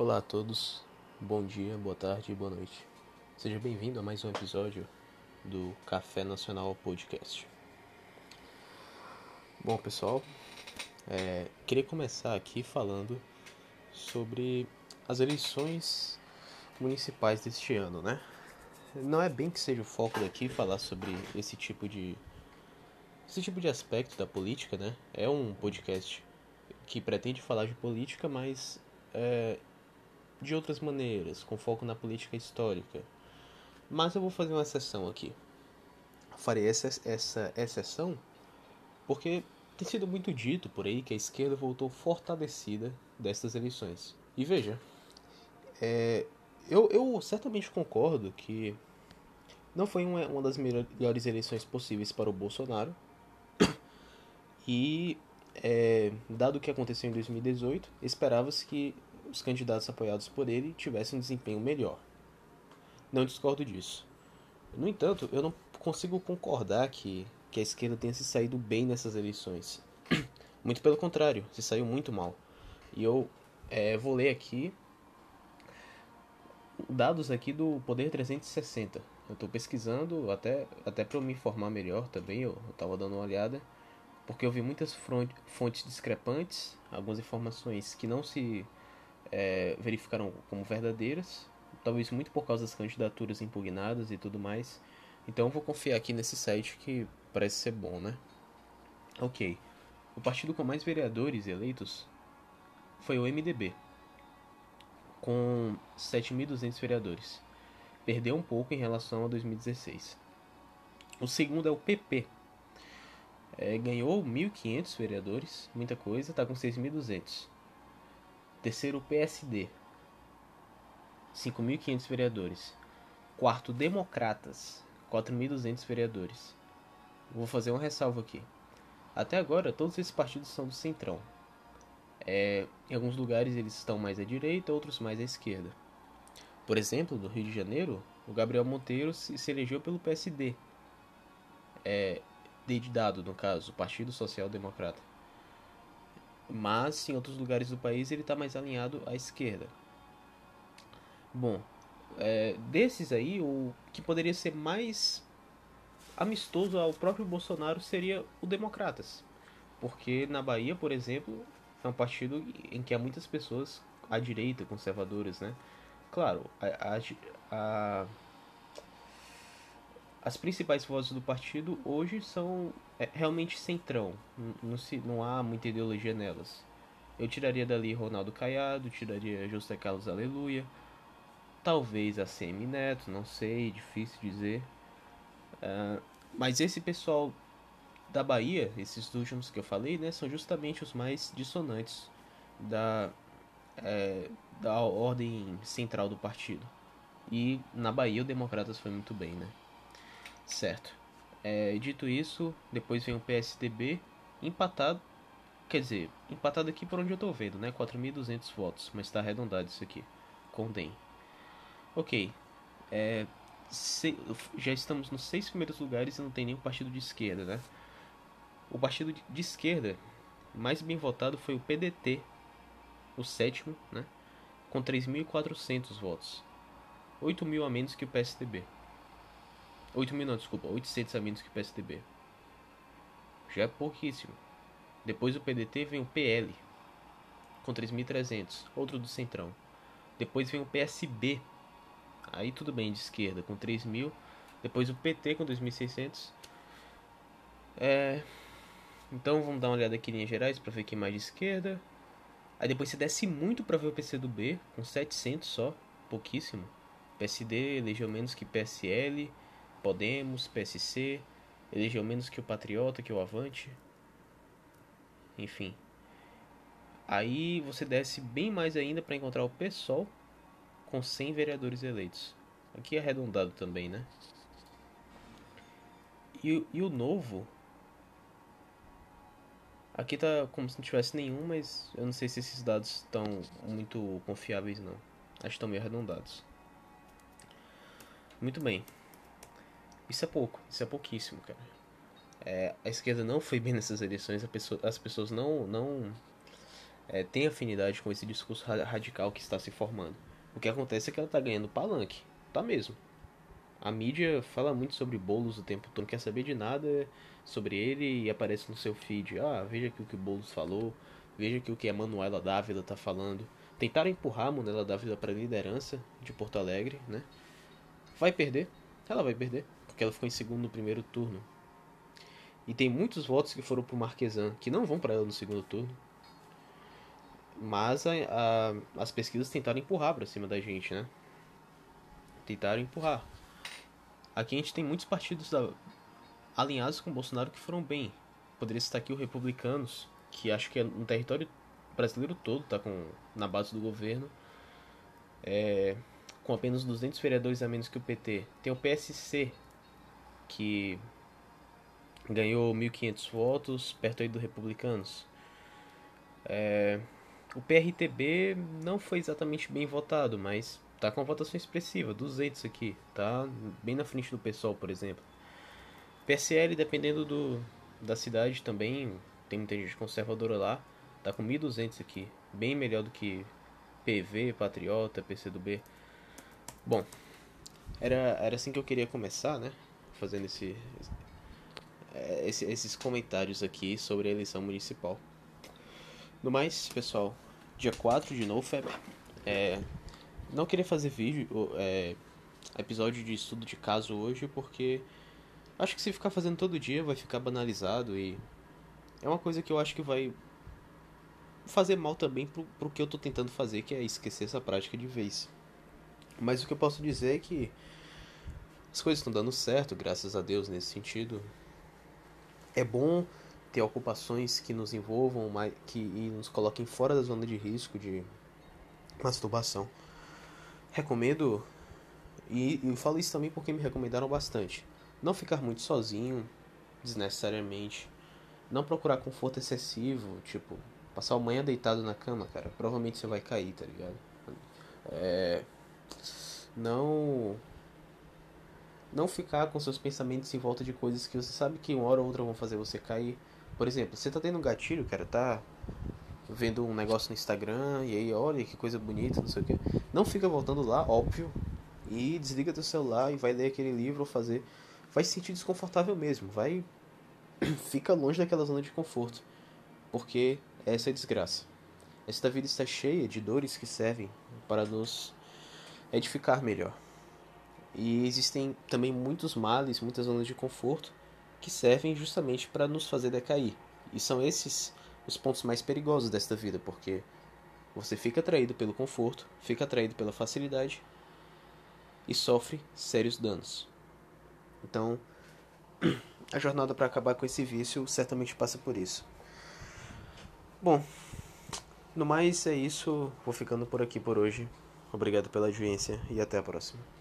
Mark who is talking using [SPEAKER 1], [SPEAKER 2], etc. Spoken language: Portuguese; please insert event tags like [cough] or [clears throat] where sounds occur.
[SPEAKER 1] Olá a todos, bom dia, boa tarde e boa noite. Seja bem-vindo a mais um episódio do Café Nacional Podcast. Bom, pessoal, é, queria começar aqui falando sobre as eleições municipais deste ano, né? Não é bem que seja o foco daqui falar sobre esse tipo de esse tipo de aspecto da política, né? É um podcast que pretende falar de política, mas é, de outras maneiras, com foco na política histórica. Mas eu vou fazer uma exceção aqui. Farei essa, essa exceção porque tem sido muito dito por aí que a esquerda voltou fortalecida destas eleições. E veja, é, eu, eu certamente concordo que não foi uma, uma das melhores eleições possíveis para o Bolsonaro. [coughs] E, é, dado o que aconteceu em 2018, esperava-se que os candidatos apoiados por ele tivessem um desempenho melhor. Não discordo disso. No entanto, eu não consigo concordar que, que a esquerda tenha se saído bem nessas eleições. [clears throat] Muito pelo contrário, se saiu muito mal. E eu é, vou ler aqui dados aqui do Poder 360. Eu estou pesquisando até, até para eu me informar melhor também, eu estava dando uma olhada, porque eu vi muitas fontes discrepantes, algumas informações que não se é, verificaram como verdadeiras, talvez muito por causa das candidaturas impugnadas e tudo mais. Então vou confiar aqui nesse site que parece ser bom, né? Ok. O partido com mais vereadores eleitos foi o MDB, com 7.200 vereadores. Perdeu um pouco em relação a 2016. O segundo é o PP. É, ganhou 1.500 vereadores, muita coisa, está com 6.200. Terceiro, PSD. 5.500 vereadores. Quarto, Democratas. 4.200 vereadores. Vou fazer uma ressalva aqui. Até agora, todos esses partidos são do centrão. É, em alguns lugares eles estão mais à direita, outros mais à esquerda. Por exemplo, no Rio de Janeiro, o Gabriel Monteiro se, se elegeu pelo PSD. É, dedidado, no caso, Partido Social Democrata mas em outros lugares do país ele está mais alinhado à esquerda. Bom, é, desses aí, o que poderia ser mais amistoso ao próprio Bolsonaro seria o Democratas, porque na Bahia, por exemplo, é um partido em que há muitas pessoas à direita, conservadoras, né? Claro, a, a, a as principais vozes do partido hoje são é, realmente centrão. Não, se, não há muita ideologia nelas. Eu tiraria dali Ronaldo Caiado, tiraria José Carlos Aleluia, talvez a Semi Neto, não sei, difícil dizer. Uh, mas esse pessoal da Bahia, esses últimos que eu falei, né, são justamente os mais dissonantes da, é, da ordem central do partido. E na Bahia o Democratas foi muito bem, né? Certo. É, dito isso, depois vem o PSDB empatado. Quer dizer, empatado aqui por onde eu tô vendo, né? 4.200 votos, mas está arredondado isso aqui. Com DEM. Ok. É, se, já estamos nos seis primeiros lugares e não tem nenhum partido de esquerda, né? O partido de esquerda mais bem votado foi o PDT, o sétimo, né? Com 3.400 votos. 8 mil a menos que o PSDB. 8 mil não, desculpa, 800 a menos que o PSDB. Já é pouquíssimo. Depois do PDT vem o PL, com 3.300, outro do Centrão. Depois vem o PSB, aí tudo bem, de esquerda, com 3.000. Depois o PT com 2.600. É... Então vamos dar uma olhada aqui em linhas gerais para ver quem mais de esquerda. Aí depois você desce muito para ver o PCdoB, com 700 só, pouquíssimo. PSD elegeu menos que PSL. Podemos, PSC, elegeu menos que o Patriota, que o Avante. Enfim. Aí você desce bem mais ainda para encontrar o PSOL com 100 vereadores eleitos. Aqui é arredondado também, né? E, e o novo. Aqui tá como se não tivesse nenhum, mas eu não sei se esses dados estão muito confiáveis não. Acho que estão meio arredondados. Muito bem. Isso é pouco, isso é pouquíssimo, cara. É, a esquerda não foi bem nessas eleições, pessoa, as pessoas não, não é, tem afinidade com esse discurso radical que está se formando. O que acontece é que ela está ganhando palanque. Tá mesmo. A mídia fala muito sobre Boulos o tempo todo, não quer saber de nada sobre ele e aparece no seu feed. Ah, veja aqui o que o Boulos falou, veja aqui o que a Manuela Dávila tá falando. Tentaram empurrar a Manuela Dávila para a liderança de Porto Alegre, né? Vai perder, ela vai perder, porque ela ficou em segundo no primeiro turno. E tem muitos votos que foram pro Marquesan, que não vão para ela no segundo turno. Mas a, a, as pesquisas tentaram empurrar para cima da gente, né? Tentaram empurrar. Aqui a gente tem muitos partidos da, alinhados com o Bolsonaro que foram bem. Poderia citar aqui o Republicanos, que acho que é no território brasileiro todo, tá com, na base do governo. É, com apenas 200 vereadores a menos que o PT. Tem o PSC, que ganhou 1.500 votos, perto aí do Republicanos. É, o PRTB não foi exatamente bem votado, mas tá com uma votação expressiva, 200 aqui, tá bem na frente do PSOL, por exemplo. PSL, dependendo do, da cidade também, tem muita gente conservadora lá, tá com 1.200 aqui, bem melhor do que PV, Patriota, PCdoB. Bom, era, era assim que eu queria começar, né? Fazendo esse, esse, esses comentários aqui sobre a eleição municipal. No mais, pessoal, dia 4 de novo, é, não queria fazer vídeo, é, episódio de estudo de caso hoje, porque acho que se ficar fazendo todo dia vai ficar banalizado e é uma coisa que eu acho que vai fazer mal também pro, pro que eu tô tentando fazer, que é esquecer essa prática de vez. Mas o que eu posso dizer é que as coisas estão dando certo, graças a Deus, nesse sentido. É bom ter ocupações que nos envolvam, que e nos coloquem fora da zona de risco de masturbação. Recomendo, e, e falo isso também porque me recomendaram bastante, não ficar muito sozinho, desnecessariamente. Não procurar conforto excessivo, tipo, passar o manhã deitado na cama, cara. Provavelmente você vai cair, tá ligado? É não não ficar com seus pensamentos em volta de coisas que você sabe que uma hora ou outra vão fazer você cair. Por exemplo, você tá tendo um gatilho, cara, tá vendo um negócio no Instagram e aí olha que coisa bonita, não sei o que. Não fica voltando lá, óbvio, e desliga teu celular e vai ler aquele livro ou fazer. Vai se sentir desconfortável mesmo, vai [clears throat] fica longe daquela zona de conforto, porque essa é desgraça. Esta vida está cheia de dores que servem para nos edificar melhor. E existem também muitos males, muitas zonas de conforto que servem justamente para nos fazer decair. E são esses os pontos mais perigosos desta vida, porque você fica atraído pelo conforto, fica atraído pela facilidade e sofre sérios danos. Então, [clears throat] a jornada para acabar com esse vício certamente passa por isso. Bom, no mais é isso, vou ficando por aqui por hoje. Obrigado pela audiência e até a próxima.